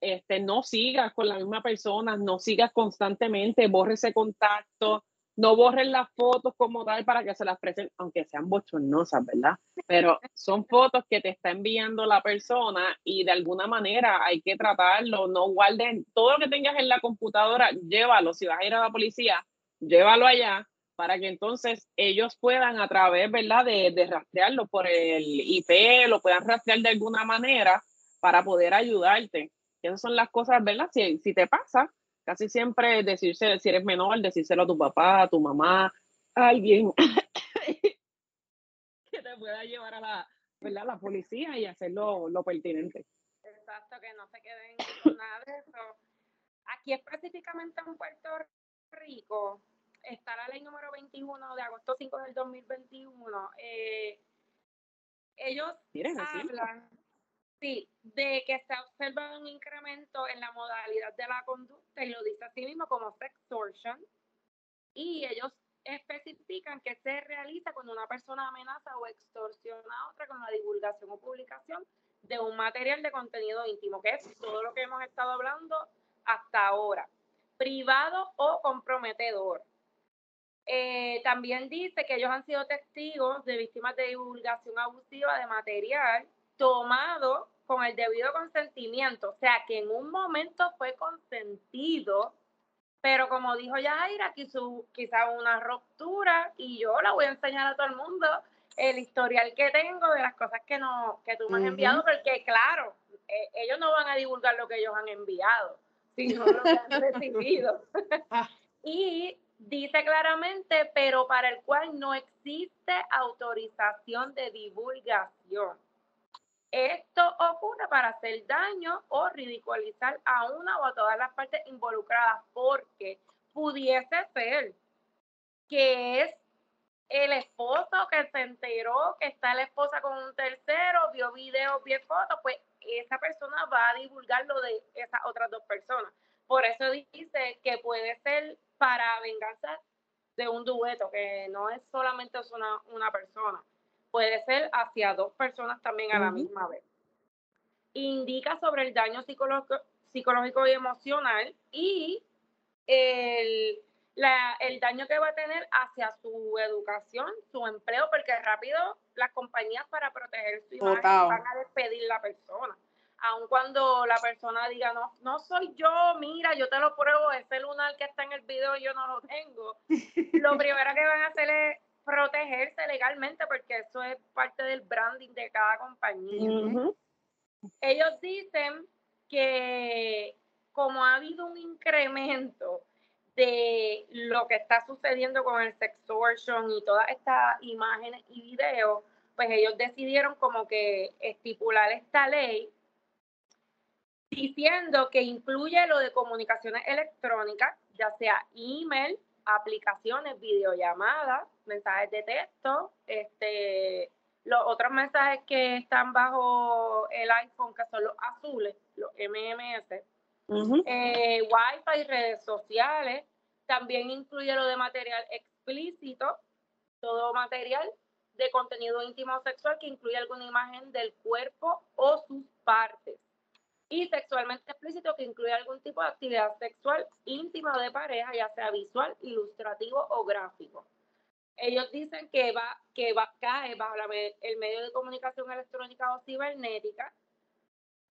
Este, no sigas con la misma persona, no sigas constantemente, borre ese contacto, no borren las fotos como tal para que se las presenten, aunque sean bochornosas, ¿verdad? Pero son fotos que te está enviando la persona y de alguna manera hay que tratarlo, no guarden todo lo que tengas en la computadora, llévalo, si vas a ir a la policía, llévalo allá, para que entonces ellos puedan a través, ¿verdad?, de, de rastrearlo por el IP, lo puedan rastrear de alguna manera para poder ayudarte. Esas son las cosas, ¿verdad? Si, si te pasa, casi siempre decirse, si eres menor, decírselo a tu papá, a tu mamá, a alguien que te pueda llevar a la, ¿verdad? la policía y hacerlo lo pertinente. Exacto, que no se queden con nada de eso. Aquí específicamente en Puerto Rico está la ley número 21 de agosto 5 del 2021. Eh, ellos hablan sí, de que se observa un incremento en la modalidad de la conducta y lo dice así mismo como sextortion. Y ellos especifican que se realiza cuando una persona amenaza o extorsiona a otra con la divulgación o publicación de un material de contenido íntimo, que es todo lo que hemos estado hablando hasta ahora, privado o comprometedor. Eh, también dice que ellos han sido testigos de víctimas de divulgación abusiva de material tomado con el debido consentimiento, o sea que en un momento fue consentido pero como dijo Yaira, quizá una ruptura y yo la voy a enseñar a todo el mundo el historial que tengo de las cosas que no que tú me has enviado, porque claro, eh, ellos no van a divulgar lo que ellos han enviado, sino lo que han recibido. Ah. y dice claramente, pero para el cual no existe autorización de divulgación. Esto ocurre para hacer daño o ridiculizar a una o a todas las partes involucradas porque pudiese ser que es el esposo que se enteró que está la esposa con un tercero, vio videos, vio fotos, pues esa persona va a divulgar lo de esas otras dos personas. Por eso dice que puede ser para venganza de un dueto, que no es solamente una, una persona puede ser hacia dos personas también a la misma vez. Indica sobre el daño psicológico, psicológico y emocional y el, el daño que va a tener hacia su educación, su empleo, porque rápido las compañías para proteger su imagen van a despedir la persona. Aun cuando la persona diga, no, no soy yo, mira, yo te lo pruebo, ese lunar que está en el video yo no lo tengo. lo primero que van a hacer es protegerse legalmente porque eso es parte del branding de cada compañía. Ellos dicen que como ha habido un incremento de lo que está sucediendo con el sextortion y todas estas imágenes y videos, pues ellos decidieron como que estipular esta ley diciendo que incluye lo de comunicaciones electrónicas, ya sea email, aplicaciones, videollamadas, mensajes de texto, este, los otros mensajes que están bajo el iPhone, que son los azules, los MMS, eh, Wi-Fi, redes sociales, también incluye lo de material explícito, todo material de contenido íntimo o sexual que incluye alguna imagen del cuerpo o sus partes y sexualmente explícito que incluye algún tipo de actividad sexual íntima de pareja, ya sea visual, ilustrativo o gráfico. Ellos dicen que va, que va, cae bajo el medio de comunicación electrónica o cibernética,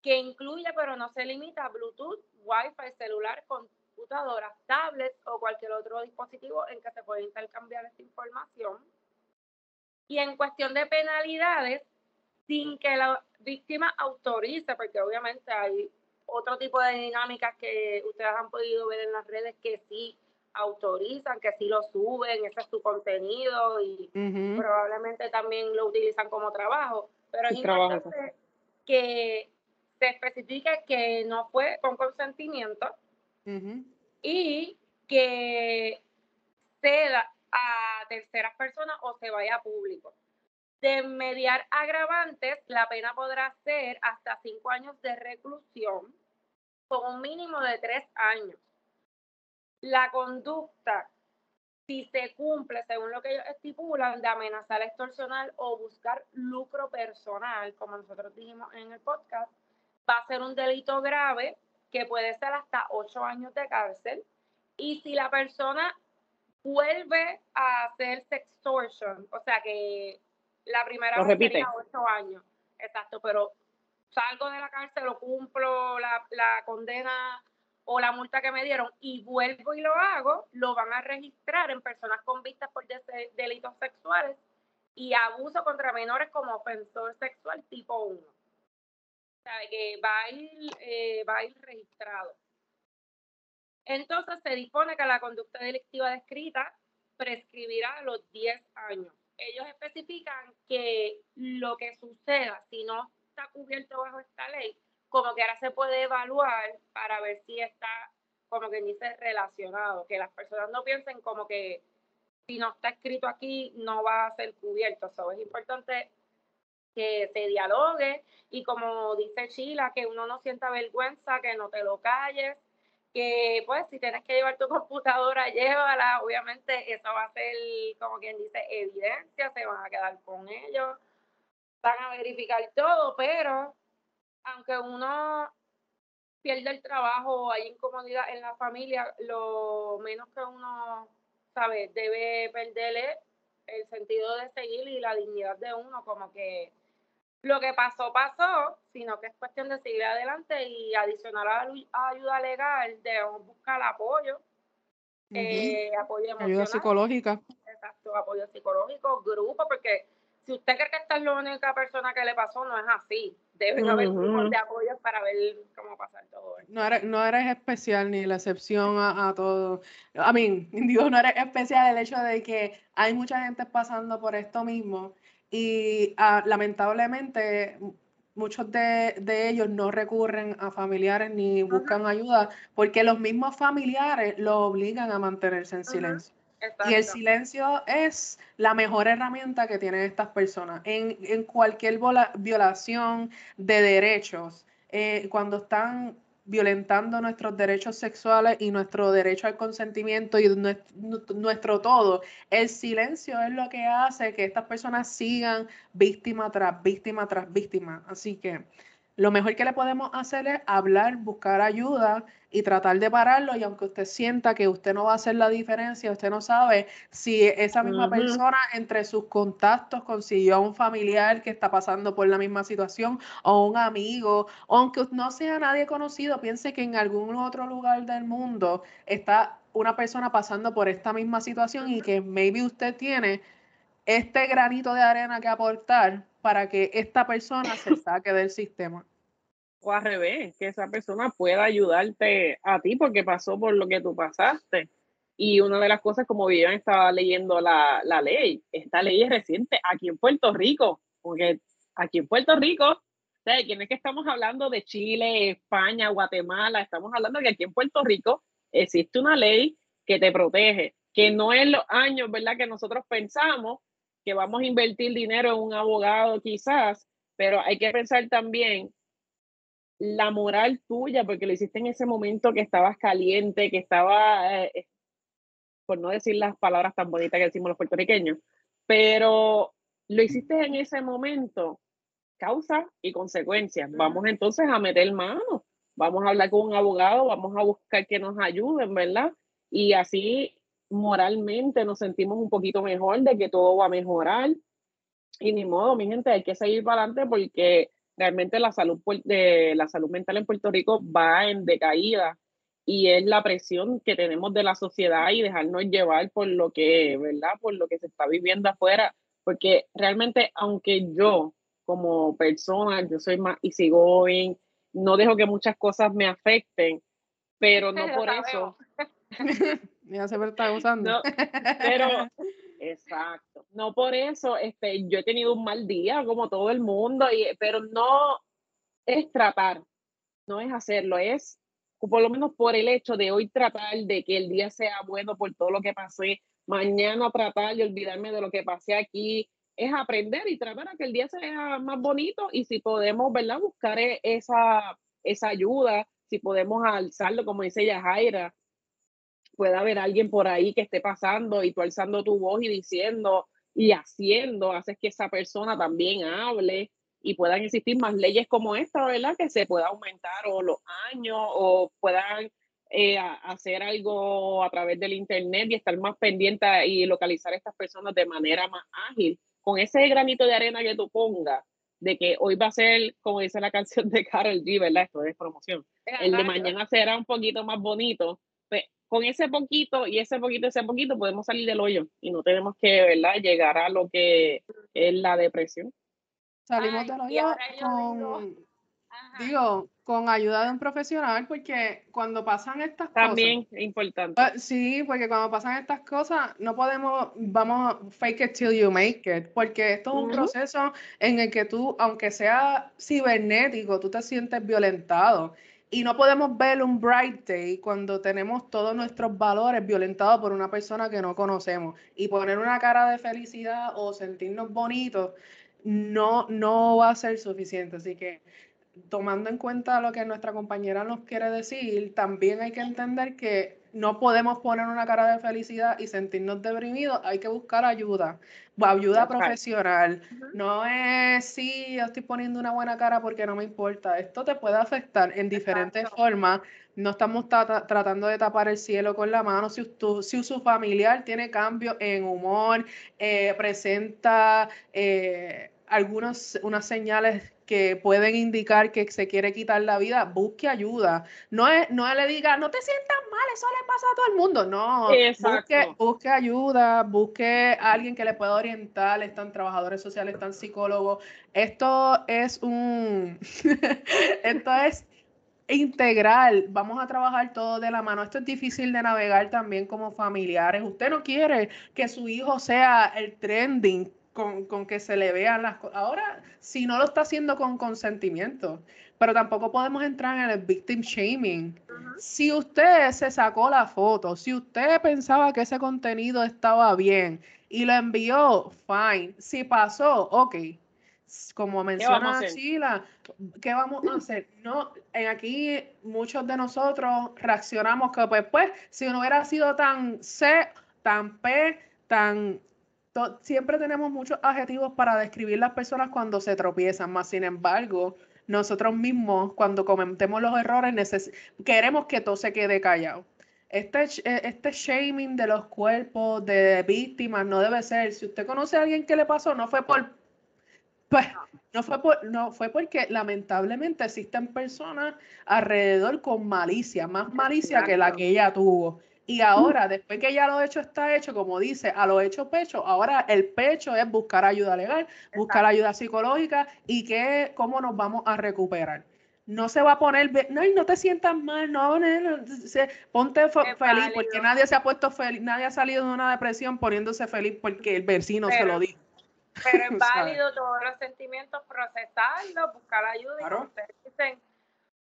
que incluye pero no se limita a Bluetooth, Wi-Fi, celular, computadoras, tablets o cualquier otro dispositivo en que se puede intercambiar esta información. Y en cuestión de penalidades, sin que la víctima autorice, porque obviamente hay otro tipo de dinámicas que ustedes han podido ver en las redes que sí autorizan, que sí lo suben, ese es su contenido y probablemente también lo utilizan como trabajo, pero es importante que se especifique que no fue con consentimiento y que ceda a terceras personas o se vaya a público. De mediar agravantes, la pena podrá ser hasta cinco años de reclusión con un mínimo de tres años. La conducta, si se cumple según lo que ellos estipulan, de amenazar, extorsionar o buscar lucro personal, como nosotros dijimos en el podcast, va a ser un delito grave que puede ser hasta ocho años de cárcel. Y si la persona vuelve a hacer sextortion, o sea que la primera vez tenía ocho años. Exacto, pero salgo de la cárcel, lo cumplo la, condena o la multa que me dieron y vuelvo y lo hago, lo van a registrar en personas con vistas por delitos sexuales y abuso contra menores como ofensor sexual tipo 1. Sabe que va a ir, eh, va a ir registrado. Entonces se dispone que la conducta delictiva descrita prescribirá a los 10 años. Ellos especifican que lo que suceda si no está cubierto bajo esta ley, como que ahora se puede evaluar para ver si está, como que dice, relacionado, que las personas no piensen como que si no está escrito aquí no va a ser cubierto. Eso es importante que se dialogue y como dice Sheila, que uno no sienta vergüenza, que no te lo calles, que pues si tienes que llevar tu computadora, llévala, obviamente eso va a ser como quien dice evidencia, se van a quedar con ellos, van a verificar todo, pero aunque uno pierde el trabajo o hay incomodidad en la familia, lo menos que uno sabe debe perderle el sentido de seguir y la dignidad de uno, como que lo que pasó, pasó, sino que es cuestión de seguir adelante y adicional a la ayuda legal, debemos buscar apoyo, eh, apoyo emocional. Ayuda psicológica. Exacto, apoyo psicológico, grupo, porque si usted cree que esta es la única persona que le pasó, no es así. Deben haber grupos de apoyo para ver cómo pasar todo esto. No eres, no eres especial ni la excepción a, todo. A mí, digo, no eres especial el hecho de que hay mucha gente pasando por esto mismo y ah, lamentablemente muchos de, ellos no recurren a familiares ni buscan ayuda porque los mismos familiares lo obligan a mantenerse en silencio. Y el silencio es la mejor herramienta que tienen estas personas en, en cualquier violación de derechos. Eh, cuando están violentando nuestros derechos sexuales y nuestro derecho al consentimiento y nuestro, todo. El silencio es lo que hace que estas personas sigan víctima tras víctima tras víctima. Así que lo mejor que le podemos hacer es hablar, buscar ayuda y tratar de pararlo. Y aunque usted sienta que usted no va a hacer la diferencia, usted no sabe si esa misma persona entre sus contactos consiguió a un familiar que está pasando por la misma situación o un amigo, o aunque no sea nadie conocido, piense que en algún otro lugar del mundo está una persona pasando por esta misma situación y que maybe usted tiene este granito de arena que aportar para que esta persona se saque del sistema. O al revés, que esa persona pueda ayudarte a ti porque pasó por lo que tú pasaste. Y una de las cosas, como bien estaba leyendo la, la ley, esta ley es reciente aquí en Puerto Rico, porque aquí en Puerto Rico, ¿de quién es que estamos hablando? De Chile, España, Guatemala, estamos hablando de que aquí en Puerto Rico existe una ley que te protege, que no es los años, ¿verdad? Que nosotros pensamos que vamos a invertir dinero en un abogado quizás, pero hay que pensar también la moral tuya, porque lo hiciste en ese momento que estabas caliente, que estaba, eh, por no decir las palabras tan bonitas que decimos los puertorriqueños, pero lo hiciste en ese momento, causa y consecuencias. Vamos entonces a meter mano, vamos a hablar con un abogado, vamos a buscar que nos ayuden, ¿verdad? Y así moralmente nos sentimos un poquito mejor de que todo va a mejorar. Y ni modo, mi gente, hay que seguir para adelante porque realmente la salud, de, la salud mental en Puerto Rico va en decaída y es la presión que tenemos de la sociedad y dejarnos llevar por lo que, ¿verdad? Por lo que se está viviendo afuera, porque realmente aunque yo como persona, yo soy más easygoing, no dejo que muchas cosas me afecten, pero no por eso. Ya se está usando. pero, exacto. No por eso, este, yo he tenido un mal día como todo el mundo, y, pero no es tratar, no es hacerlo, es por lo menos por el hecho de hoy tratar de que el día sea bueno por todo lo que pasé, mañana tratar de olvidarme de lo que pasé aquí, es aprender y tratar a que el día sea más bonito y si podemos, ¿verdad? Buscar e, esa, esa ayuda, si podemos alzarlo, como dice Yajaira, pueda haber alguien por ahí que esté pasando y tú alzando tu voz y diciendo y haciendo, haces que esa persona también hable y puedan existir más leyes como esta, ¿verdad? Que se pueda aumentar o los años o puedan eh, hacer algo a través del internet y estar más pendiente y localizar a estas personas de manera más ágil. Con ese granito de arena que tú pongas, de que hoy va a ser, como dice la canción de Carol G, ¿verdad? Esto es promoción. El de mañana será un poquito más bonito. Con ese poquito y ese poquito, ese poquito, podemos salir del hoyo y no tenemos que, ¿verdad?, llegar a lo que es la depresión. Salimos del hoyo con, digo, con ayuda de un profesional, porque cuando pasan estas cosas. También es importante. Pues, sí, porque cuando pasan estas cosas, no podemos, vamos, fake it till you make it, porque esto es un proceso en el que tú, aunque sea cibernético, tú te sientes violentado. Y no podemos ver un bright day cuando tenemos todos nuestros valores violentados por una persona que no conocemos. Y poner una cara de felicidad o sentirnos bonitos no, no va a ser suficiente. Así que tomando en cuenta lo que nuestra compañera nos quiere decir, también hay que entender que no podemos poner una cara de felicidad y sentirnos deprimidos, hay que buscar ayuda, ayuda profesional. No es, sí, yo estoy poniendo una buena cara porque no me importa. Esto te puede afectar en diferentes formas. No estamos tratando de tapar el cielo con la mano. Si, si su familiar tiene cambio en humor, eh, presenta eh, algunas unas señales que pueden indicar que se quiere quitar la vida, busque ayuda. No, es, no le diga, no te sientas mal, eso le pasa a todo el mundo. No, busque, busque, ayuda, busque a alguien que le pueda orientar. Están trabajadores sociales, están psicólogos. Esto es un, esto es integral. Vamos a trabajar todo de la mano. Esto es difícil de navegar también como familiares. Usted no quiere que su hijo sea el trending con, que se le vean las cosas. Ahora, si no lo está haciendo con consentimiento, pero tampoco podemos entrar en el victim shaming. Si usted se sacó la foto, si usted pensaba que ese contenido estaba bien y lo envió, fine. Si pasó, ok. Como menciona Sheila, ¿qué vamos a hacer? No, en aquí muchos de nosotros reaccionamos que pues, pues si no hubiera sido tan C, tan P, tan siempre tenemos muchos adjetivos para describir las personas cuando se tropiezan, más sin embargo, nosotros mismos cuando cometemos los errores queremos que todo se quede callado. Este, eh, este shaming de los cuerpos de víctimas no debe ser. Si usted conoce a alguien que le pasó, no fue por pues no fue por, no fue porque lamentablemente existen personas alrededor con malicia, más malicia que la que ella tuvo. Y ahora, después que ya lo hecho está hecho, como dice, a lo hecho pecho, ahora el pecho es buscar ayuda legal, buscar ayuda psicológica y que, cómo nos vamos a recuperar. No se va a poner, no, no te sientas mal, no, no, ponte feliz, porque nadie se ha puesto feliz, nadie ha salido de una depresión poniéndose feliz porque el vecino se lo dijo. Pero es válido todos los sentimientos, procesarlos, buscar ayuda y ustedes dicen,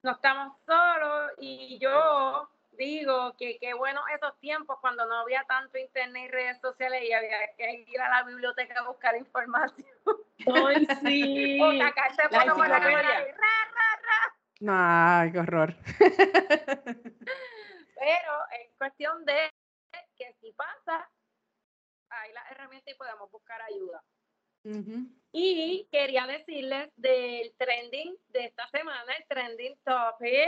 no estamos solos y yo digo que qué bueno esos tiempos cuando no había tanto internet y redes sociales y había que ir a la biblioteca a buscar información. Ay, sí. o sacarse por la cámara y ra, ra, ra. Ay, qué horror. Pero es cuestión de que si pasa, hay la herramienta y podemos buscar ayuda. Y quería decirles del trending de esta semana, el trending topic.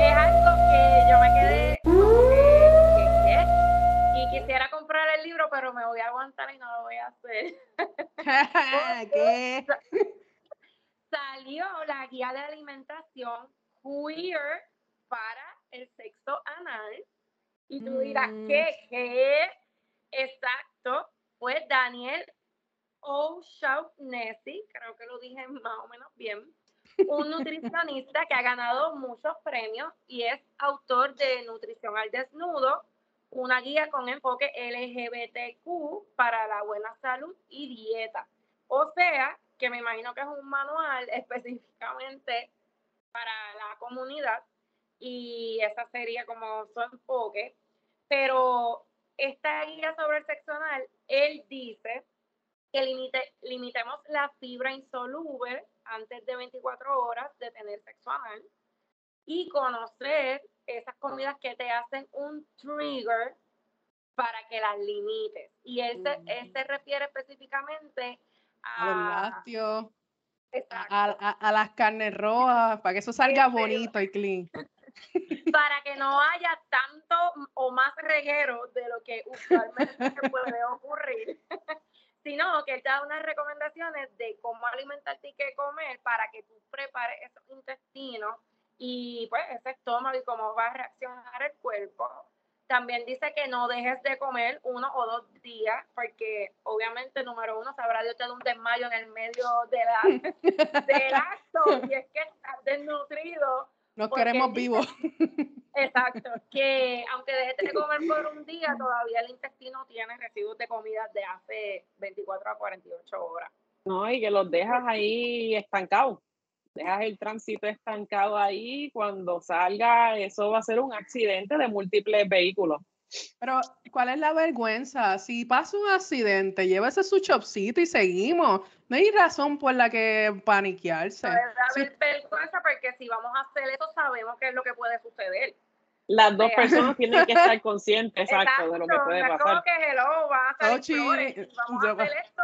es algo que yo me quedé y quisiera comprar el libro, pero me voy a aguantar y no lo voy a hacer. ¿Qué? Salió la guía de alimentación queer para el sexo anal. Y tú dirás, mm. ¿qué? ¿Qué? Exacto, fue Daniel O'Shaughnessy, creo que lo dije más o menos bien, un nutricionista que ha ganado muchos premios y es autor de Nutrición al Desnudo, una guía con enfoque LGBTQ para la buena salud y dieta. O sea, que me imagino que es un manual específicamente para la comunidad y esa sería como su enfoque. Pero esta guía sobre el sexo anal, él dice que limite, limitemos la fibra insoluble antes de 24 horas de tener sexo anal y conocer esas comidas que te hacen un trigger para que las limites. Y él se, él se refiere específicamente a, los lácteos, a, a, las carnes rojas, para que eso salga bonito y clean. para que no haya tanto o más reguero de lo que usualmente puede ocurrir, que él te da unas recomendaciones de cómo alimentarte y qué comer para que tú prepares esos intestinos y pues ese estómago y cómo va a reaccionar el cuerpo. También dice que no dejes de comer uno o dos días, porque obviamente, número uno, sabrá Dios te da un desmayo en el medio de la, del acto, y es que estás desnutrido. Nos queremos vivos. Exacto, que aunque dejes de comer por un día, todavía el intestino tiene residuos de comida de hace 24 a 48 horas. No, y que los dejas ahí estancados dejas el tránsito estancado ahí, cuando salga, eso va a ser un accidente de múltiples vehículos. Pero, ¿cuál es la vergüenza? Si pasa un accidente, llévese su chopcito y seguimos. No hay razón por la que paniquearse. No haber vergüenza porque si vamos a hacer eso, sabemos qué es lo que puede suceder. Las dos personas tienen que estar conscientes, exacto, de lo que puede pasar. Como que hello, van a salir vamos a hacer esto,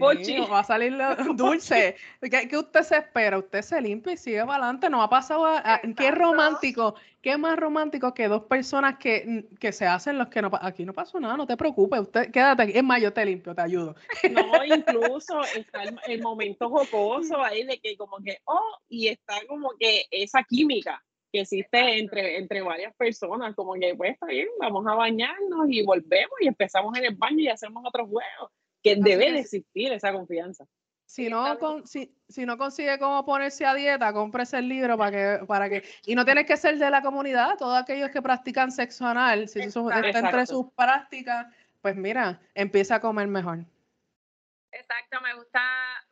va a salir dulce. ¿Qué, usted se espera? Usted se limpia y sigue para adelante. No ha pasado. A, qué romántico. Qué más romántico que dos personas que, que, se hacen los que no. Aquí no pasó nada, no te preocupes. Usted quédate aquí. Es más, yo te limpio, te ayudo. No, incluso está el, momento jocoso ahí de que, como que, oh, y está como que esa química que existe entre, entre varias personas, como que pues está bien, vamos a bañarnos y volvemos y empezamos en el baño y hacemos otros juegos que debe de existir esa confianza. Si no, con, si, si, no consigue cómo ponerse a dieta, cómprese el libro para que, para que, y no tienes que ser de la comunidad, todos aquellos que practican sexo anal, si eso está entre sus prácticas, pues mira, empieza a comer mejor. Exacto, me gusta,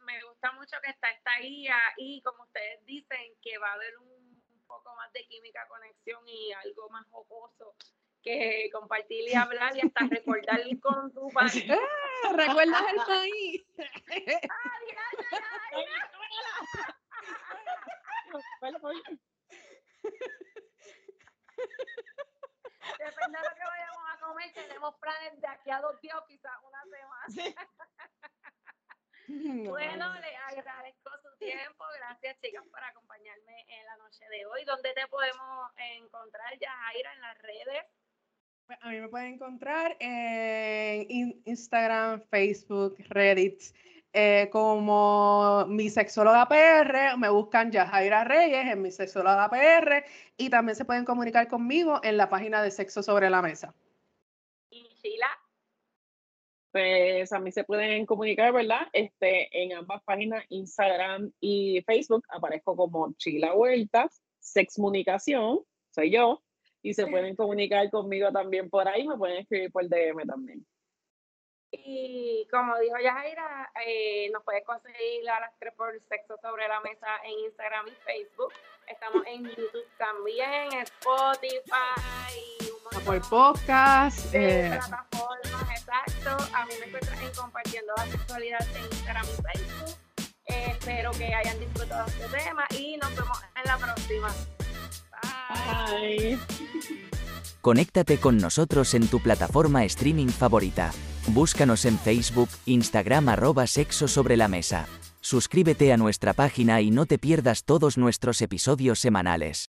me gusta mucho que está esta guía y como ustedes dicen, que va a haber un, un poco más de química, conexión y algo más jocoso que compartir y hablar y hasta recordar con tu país. Ah, ¿Recuerdas el país? Depende de lo que vayamos a comer, tenemos planes de aquí a dos días o quizás una semana. Bueno, le agradezco su tiempo. Gracias, chicas, por acompañarme en la noche de hoy. ¿Dónde te podemos encontrar, Yajaira, en las redes? A mí me pueden encontrar en Instagram, Facebook, Reddit, eh, como mi sexóloga PR. Me buscan Yajaira Reyes en mi sexóloga PR y también se pueden comunicar conmigo en la página de Sexo sobre la Mesa. ¿Y Sheila? Pues a mí se pueden comunicar, ¿verdad? Este, en ambas páginas, Instagram y Facebook, aparezco como Chila Vueltas, Sexmunicación, soy yo y se pueden comunicar conmigo también por ahí, me pueden escribir por DM también. Y como dijo Yajaira, eh, nos puedes conseguir a las tres por Sexo sobre la Mesa en Instagram y Facebook. Estamos en YouTube también, Spotify, un por podcast. Eh. plataformas, exacto. A mí me encuentran en Compartiendo la Sexualidad en Instagram y Facebook. Eh, espero que hayan disfrutado este tema y nos vemos en la próxima. Conéctate con nosotros en tu plataforma streaming favorita. Búscanos en Facebook, Instagram arroba sexo sobre la mesa. Suscríbete a nuestra página y no te pierdas todos nuestros episodios semanales.